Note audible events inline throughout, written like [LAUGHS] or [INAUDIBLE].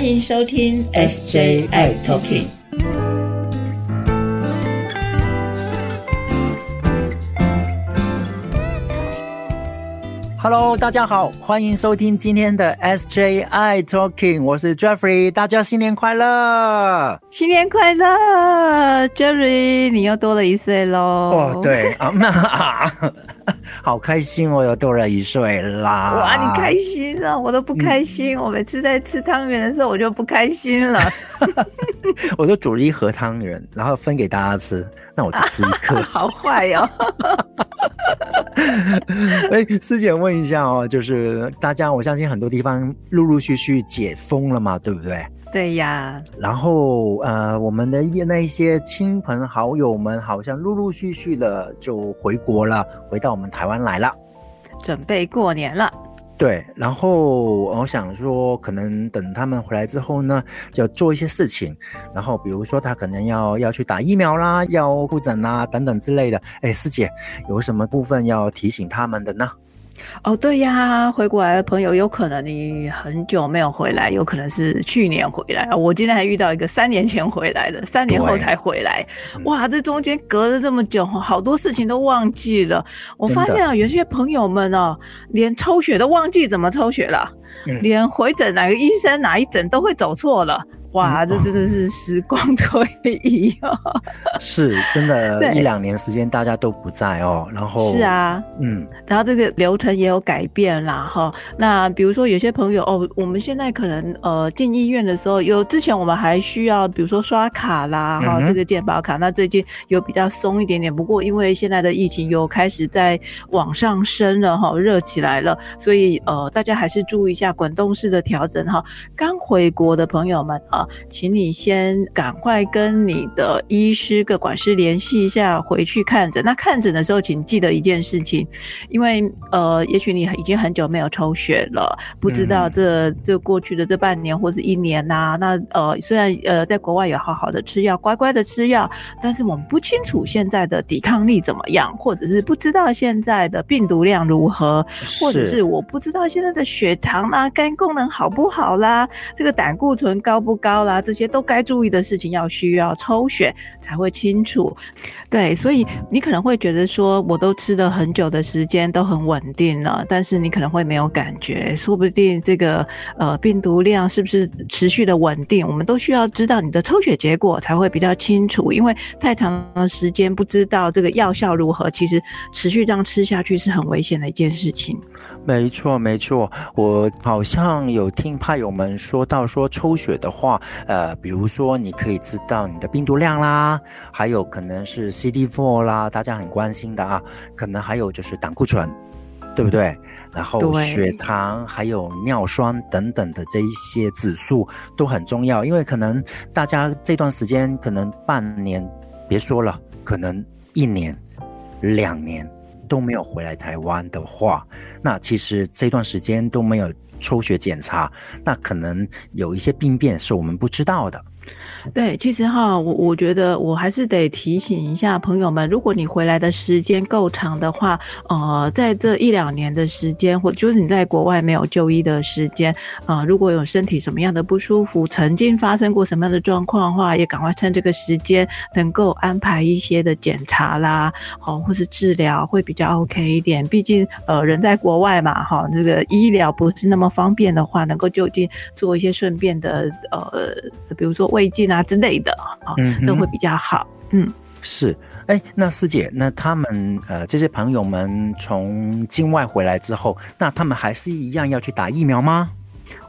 欢迎收听 SJI Talking。Hello，大家好，欢迎收听今天的 SJI Talking，我是 Jeffrey，大家新年快乐！新年快乐，Jeffrey，你又多了一岁喽！哦，对啊，那好开心哦，又多了一岁啦！哇，你开心啊，我都不开心。我每次在吃汤圆的时候，我就不开心了。[LAUGHS] 我就煮了一盒汤圆，然后分给大家吃，那我就吃一颗。[LAUGHS] 好坏哟！[LAUGHS] 哎，师姐问一下哦，就是大家，我相信很多地方陆陆续续解封了嘛，对不对？对呀。然后呃，我们的那一些亲朋好友们，好像陆陆续续的就回国了，回到我们台湾来了，准备过年了。对，然后我想说，可能等他们回来之后呢，就做一些事情，然后比如说他可能要要去打疫苗啦，要复诊啦等等之类的。哎，师姐，有什么部分要提醒他们的呢？哦，对呀，回国来的朋友有可能你很久没有回来，有可能是去年回来啊。我今天还遇到一个三年前回来的，三年后才回来，哇，这中间隔了这么久，好多事情都忘记了。我发现啊，有些朋友们哦，连抽血都忘记怎么抽血了，连回诊哪个医生哪一诊都会走错了。哇，这真的是时光 [LAUGHS] 推移哦！是真的，[LAUGHS] 一两年时间大家都不在哦。然后是啊，嗯，然后这个流程也有改变啦，哈。那比如说有些朋友哦，我们现在可能呃进医院的时候，有之前我们还需要比如说刷卡啦，哈，这个健保卡。那最近有比较松一点点，不过因为现在的疫情又开始在往上升了，哈，热起来了，所以呃大家还是注意一下滚动式的调整哈。刚回国的朋友们啊。请你先赶快跟你的医师、个管师联系一下，回去看诊。那看诊的时候，请记得一件事情，因为呃，也许你已经很久没有抽血了，不知道这这过去的这半年或者一年呐，那呃，虽然呃在国外有好好的吃药，乖乖的吃药，但是我们不清楚现在的抵抗力怎么样，或者是不知道现在的病毒量如何，或者是我不知道现在的血糖啦、肝功能好不好啦，这个胆固醇高不高。高啦，这些都该注意的事情，要需要抽血才会清楚。对，所以你可能会觉得说，我都吃了很久的时间，都很稳定了，但是你可能会没有感觉，说不定这个呃病毒量是不是持续的稳定？我们都需要知道你的抽血结果才会比较清楚，因为太长的时间不知道这个药效如何，其实持续这样吃下去是很危险的一件事情。没错，没错，我好像有听派友们说到说抽血的话，呃，比如说你可以知道你的病毒量啦，还有可能是 CD4 啦，大家很关心的啊，可能还有就是胆固醇，对不对？然后血糖还有尿酸等等的这一些指数都很重要，因为可能大家这段时间可能半年，别说了，可能一年、两年。都没有回来台湾的话，那其实这段时间都没有抽血检查，那可能有一些病变是我们不知道的。对，其实哈，我我觉得我还是得提醒一下朋友们，如果你回来的时间够长的话，呃，在这一两年的时间，或就是你在国外没有就医的时间，呃，如果有身体什么样的不舒服，曾经发生过什么样的状况的话，也赶快趁这个时间能够安排一些的检查啦，好，或是治疗会比较 OK 一点。毕竟呃，人在国外嘛，哈，这个医疗不是那么方便的话，能够就近做一些顺便的呃，比如说胃镜。啊之类的啊，都会比较好。嗯，是。哎，那师姐，那他们呃这些朋友们从境外回来之后，那他们还是一样要去打疫苗吗？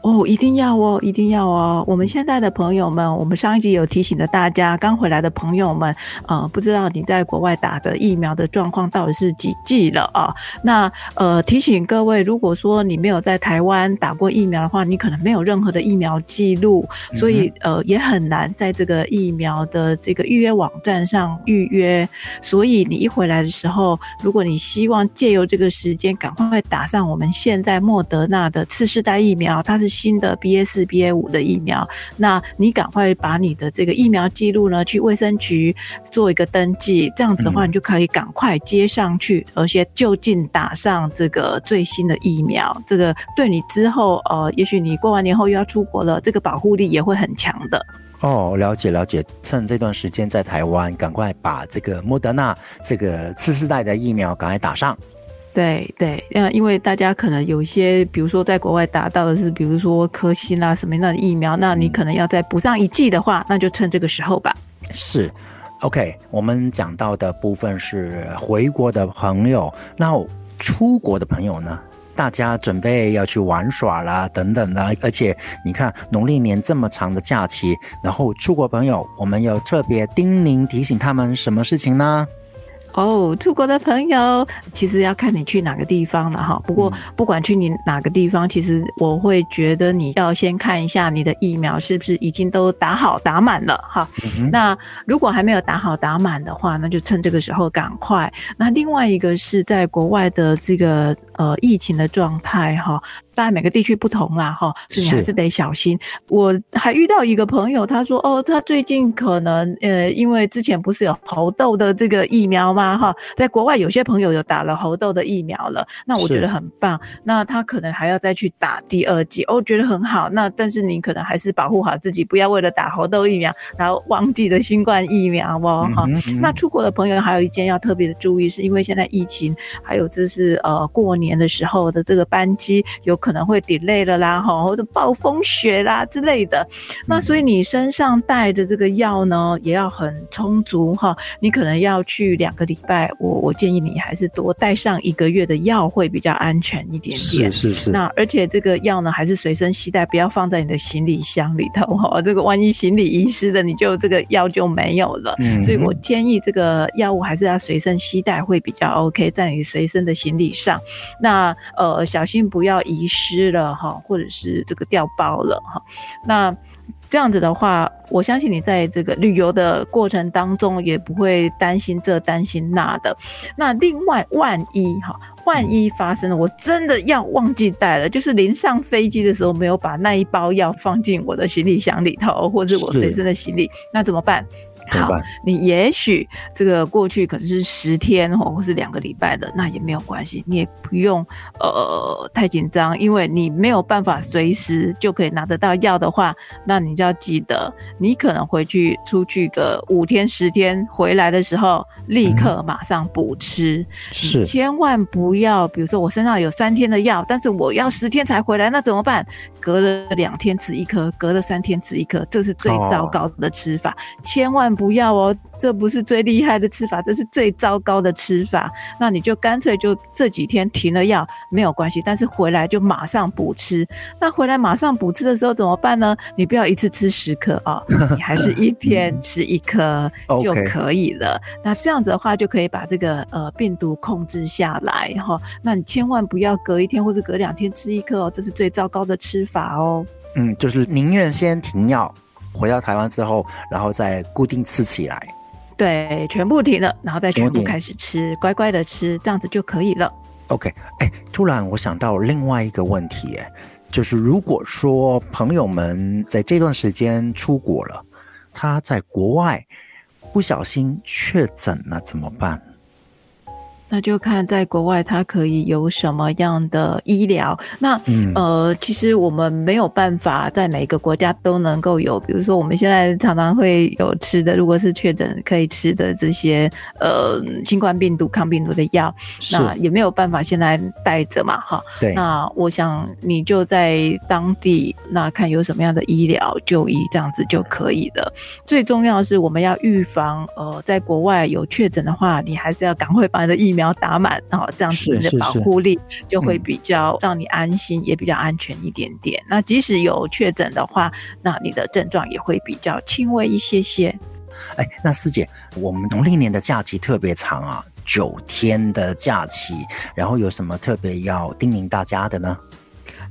哦，一定要哦，一定要哦！我们现在的朋友们，我们上一集有提醒的大家，刚回来的朋友们，呃，不知道你在国外打的疫苗的状况到底是几剂了啊？那呃，提醒各位，如果说你没有在台湾打过疫苗的话，你可能没有任何的疫苗记录，所以呃，也很难在这个疫苗的这个预约网站上预约。所以你一回来的时候，如果你希望借由这个时间赶快打上我们现在莫德纳的次世代疫苗，它是。新的 BA 四、BA 五的疫苗，那你赶快把你的这个疫苗记录呢，去卫生局做一个登记，这样子的话，你就可以赶快接上去，而且就近打上这个最新的疫苗，这个对你之后呃，也许你过完年后又要出国了，这个保护力也会很强的。哦，了解了解，趁这段时间在台湾，赶快把这个莫德纳这个次世代的疫苗赶快打上。对对，呃，因为大家可能有一些，比如说在国外打到的是，比如说科兴啊什么样的疫苗，那你可能要再补上一剂的话，那就趁这个时候吧。是，OK，我们讲到的部分是回国的朋友，那出国的朋友呢？大家准备要去玩耍啦，等等的，而且你看农历年这么长的假期，然后出国朋友，我们有特别叮咛提醒他们什么事情呢？哦，出国的朋友，其实要看你去哪个地方了哈。不过不管去你哪个地方，其实我会觉得你要先看一下你的疫苗是不是已经都打好打满了哈。那如果还没有打好打满的话，那就趁这个时候赶快。那另外一个是在国外的这个呃疫情的状态哈。在每个地区不同啦，哈，所以你还是得小心。我还遇到一个朋友，他说：“哦，他最近可能呃，因为之前不是有猴痘的这个疫苗吗？哈，在国外有些朋友有打了猴痘的疫苗了，那我觉得很棒。那他可能还要再去打第二剂，哦觉得很好。那但是你可能还是保护好自己，不要为了打猴痘疫苗，然后忘记了新冠疫苗哦，哈。那出国的朋友还有一件要特别的注意，是因为现在疫情，还有就是呃过年的时候的这个班机有。可能会 delay 了啦，哈，或者暴风雪啦之类的，那所以你身上带着这个药呢，也要很充足哈。你可能要去两个礼拜，我我建议你还是多带上一个月的药会比较安全一点点。是是是。那而且这个药呢，还是随身携带，不要放在你的行李箱里头哈。这个万一行李遗失的，你就这个药就没有了。嗯。所以我建议这个药物还是要随身携带会比较 OK，在你随身的行李上。那呃，小心不要遗。失了哈，或者是这个掉包了哈，那这样子的话，我相信你在这个旅游的过程当中也不会担心这担心那的。那另外，万一哈，万一发生了，我真的要忘记带了，就是临上飞机的时候没有把那一包药放进我的行李箱里头，或者我随身的行李，那怎么办？好，你也许这个过去可能是十天或或是两个礼拜的，那也没有关系，你也不用呃太紧张，因为你没有办法随时就可以拿得到药的话，那你就要记得，你可能回去出去个五天十天，回来的时候立刻马上补吃，是，千万不要，比如说我身上有三天的药，但是我要十天才回来，那怎么办？隔了两天吃一颗，隔了三天吃一颗，这是最糟糕的吃法，千万。不要哦，这不是最厉害的吃法，这是最糟糕的吃法。那你就干脆就这几天停了药没有关系，但是回来就马上补吃。那回来马上补吃的时候怎么办呢？你不要一次吃十颗啊，[LAUGHS] 你还是一天吃一颗 [LAUGHS] 就可以了。那这样子的话就可以把这个呃病毒控制下来哈。那你千万不要隔一天或者隔两天吃一颗哦，这是最糟糕的吃法哦。嗯，就是宁愿先停药。回到台湾之后，然后再固定吃起来，对，全部停了，然后再全部开始吃，乖乖的吃，这样子就可以了。OK，哎，突然我想到另外一个问题，哎，就是如果说朋友们在这段时间出国了，他在国外不小心确诊了，怎么办？那就看在国外它可以有什么样的医疗。那呃，其实我们没有办法在每个国家都能够有，比如说我们现在常常会有吃的，如果是确诊可以吃的这些呃新冠病毒抗病毒的药，那也没有办法现在带着嘛，哈。对。那我想你就在当地那看有什么样的医疗就医这样子就可以了。最重要的是我们要预防呃，在国外有确诊的话，你还是要赶快把你的疫苗。要打满，然后这样子你的保护力就会比较让你安心，也比较安全一点点。那即使有确诊的话，那你的症状也会比较轻微一些些。哎，那师姐，我们农历年的假期特别长啊，九天的假期，然后有什么特别要叮咛大家的呢？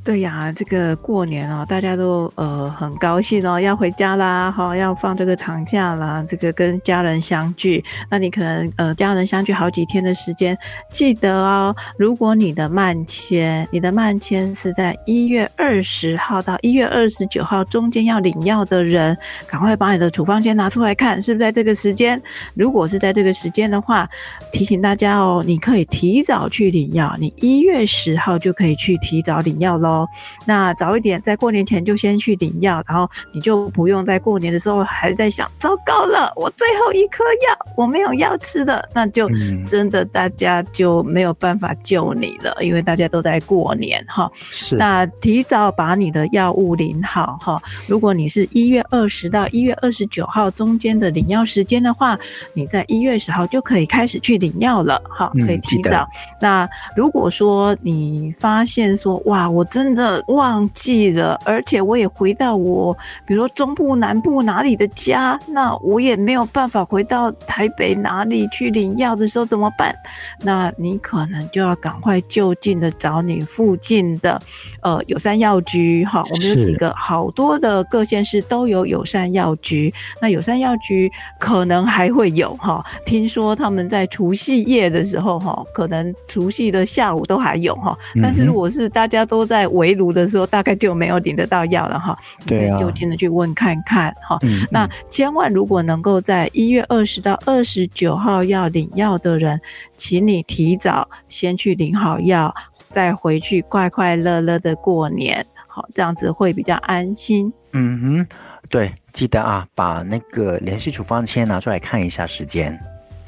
对呀，这个过年哦，大家都呃很高兴哦，要回家啦，哈，要放这个长假啦，这个跟家人相聚。那你可能呃家人相聚好几天的时间，记得哦，如果你的慢签，你的慢签是在一月二十号到一月二十九号中间要领药的人，赶快把你的处方签拿出来看，是不是在这个时间？如果是在这个时间的话，提醒大家哦，你可以提早去领药，你一月十号就可以去提早领药喽。哦，那早一点，在过年前就先去领药，然后你就不用在过年的时候还在想，糟糕了，我最后一颗药我没有药吃的，那就真的大家就没有办法救你了，因为大家都在过年哈。是，那提早把你的药物领好哈。如果你是一月二十到一月二十九号中间的领药时间的话，你在一月十号就可以开始去领药了，哈，可以提早。那如果说你发现说，哇，我真真的忘记了，而且我也回到我，比如说中部、南部哪里的家，那我也没有办法回到台北哪里去领药的时候怎么办？那你可能就要赶快就近的找你附近的呃友善药局，哈，我们有几个好多的各县市都有友善药局，那友善药局可能还会有哈，听说他们在除夕夜的时候哈，可能除夕的下午都还有哈，但是如果是大家都在围炉的时候，大概就没有领得到药了哈。对啊，就近的去问看看哈。那千万如果能够在一月二十到二十九号要领药的人，请你提早先去领好药，再回去快快乐乐的过年，好，这样子会比较安心。嗯哼，对，记得啊，把那个联系处方签拿出来看一下时间。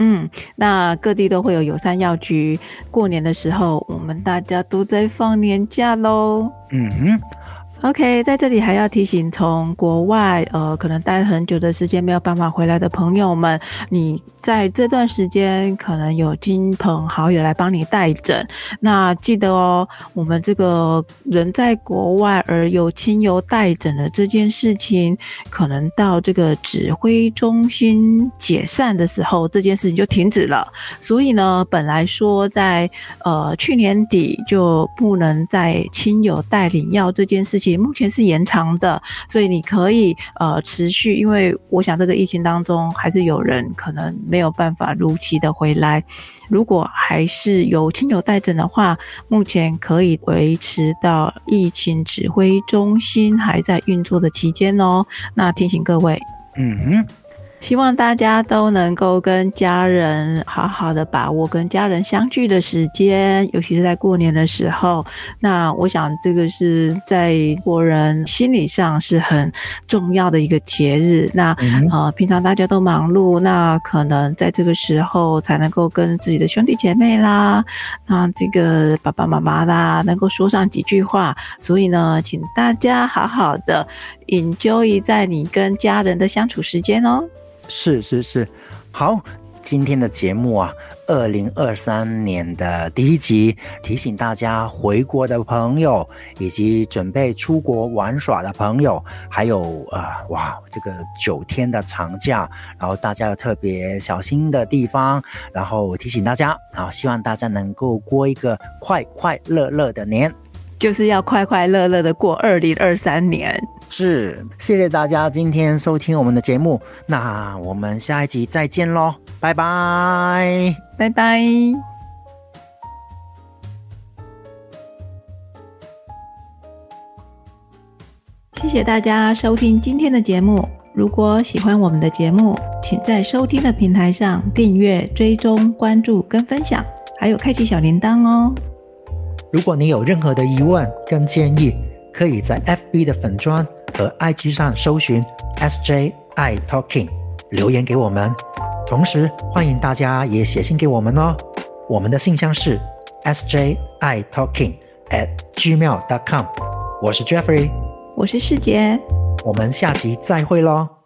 嗯，那各地都会有友善药局。过年的时候，我们大家都在放年假喽。嗯哼。OK，在这里还要提醒，从国外呃可能待很久的时间没有办法回来的朋友们，你在这段时间可能有亲朋好友来帮你带诊，那记得哦，我们这个人在国外而有亲友带诊的这件事情，可能到这个指挥中心解散的时候，这件事情就停止了。所以呢，本来说在呃去年底就不能再亲友带领药这件事情。目前是延长的，所以你可以呃持续，因为我想这个疫情当中还是有人可能没有办法如期的回来。如果还是有亲友带诊的话，目前可以维持到疫情指挥中心还在运作的期间哦。那提醒各位，嗯哼。希望大家都能够跟家人好好的把握跟家人相聚的时间，尤其是在过年的时候。那我想这个是在国人心理上是很重要的一个节日。那呃，平常大家都忙碌，那可能在这个时候才能够跟自己的兄弟姐妹啦，那这个爸爸妈妈啦，能够说上几句话。所以呢，请大家好好的 enjoy 在你跟家人的相处时间哦。是是是，好，今天的节目啊，二零二三年的第一集，提醒大家回国的朋友，以及准备出国玩耍的朋友，还有啊，哇，这个九天的长假，然后大家要特别小心的地方，然后提醒大家，然后希望大家能够过一个快快乐乐的年，就是要快快乐乐的过二零二三年。是，谢谢大家今天收听我们的节目，那我们下一集再见喽，拜拜，拜拜。谢谢大家收听今天的节目，如果喜欢我们的节目，请在收听的平台上订阅、追踪、关注跟分享，还有开启小铃铛哦。如果你有任何的疑问跟建议，可以在 FB 的粉砖。和 IG 上搜寻 SJI Talking，留言给我们。同时欢迎大家也写信给我们哦。我们的信箱是 SJI Talking at gmail.com。我是 Jeffrey，我是世杰，我们下集再会喽。